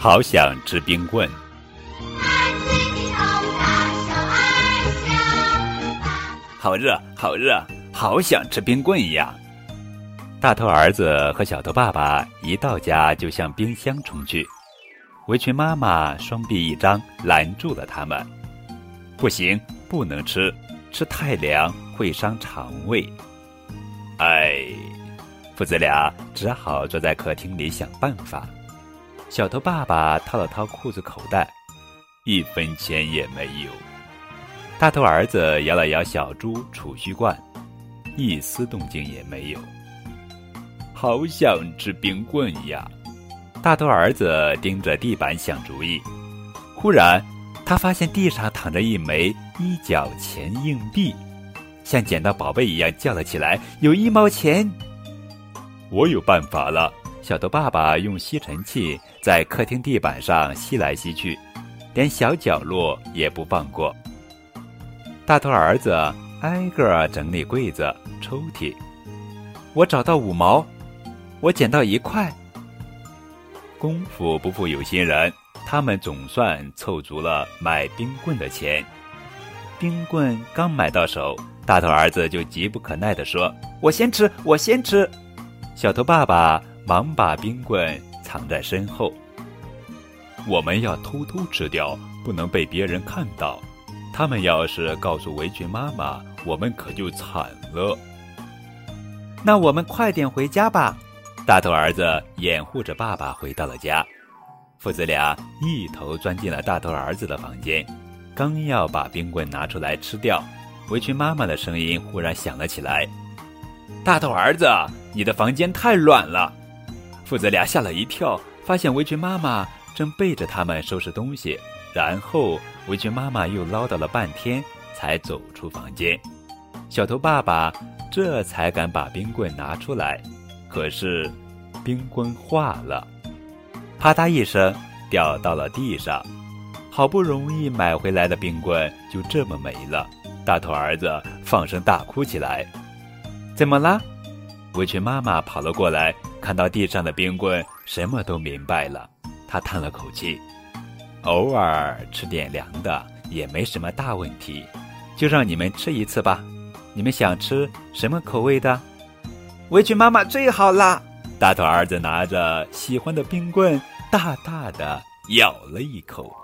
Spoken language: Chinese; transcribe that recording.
好想吃冰棍。好热，好热，好想吃冰棍呀！大头儿子和小头爸爸一到家就向冰箱冲去，围裙妈妈双臂一张拦住了他们。不行，不能吃，吃太凉会伤肠胃。哎，父子俩只好坐在客厅里想办法。小头爸爸掏了掏裤子口袋，一分钱也没有。大头儿子摇了摇小猪储蓄罐，一丝动静也没有。好想吃冰棍呀！大头儿子盯着地板想主意。忽然，他发现地上躺着一枚一角钱硬币，像捡到宝贝一样叫了起来：“有一毛钱！”我有办法了。小头爸爸用吸尘器在客厅地板上吸来吸去，连小角落也不放过。大头儿子挨个整理柜子、抽屉。我找到五毛，我捡到一块。功夫不负有心人，他们总算凑足了买冰棍的钱。冰棍刚买到手，大头儿子就急不可耐地说：“我先吃，我先吃。”小头爸爸。忙把冰棍藏在身后。我们要偷偷吃掉，不能被别人看到。他们要是告诉围裙妈妈，我们可就惨了。那我们快点回家吧。大头儿子掩护着爸爸回到了家。父子俩一头钻进了大头儿子的房间，刚要把冰棍拿出来吃掉，围裙妈妈的声音忽然响了起来：“大头儿子，你的房间太乱了。”父子俩吓了一跳，发现围裙妈妈正背着他们收拾东西。然后围裙妈妈又唠叨了半天，才走出房间。小头爸爸这才敢把冰棍拿出来，可是冰棍化了，啪嗒一声掉到了地上。好不容易买回来的冰棍就这么没了。大头儿子放声大哭起来。怎么啦？围裙妈妈跑了过来。看到地上的冰棍，什么都明白了。他叹了口气：“偶尔吃点凉的也没什么大问题，就让你们吃一次吧。你们想吃什么口味的？”围裙妈妈最好啦。大头儿子拿着喜欢的冰棍大大的咬了一口。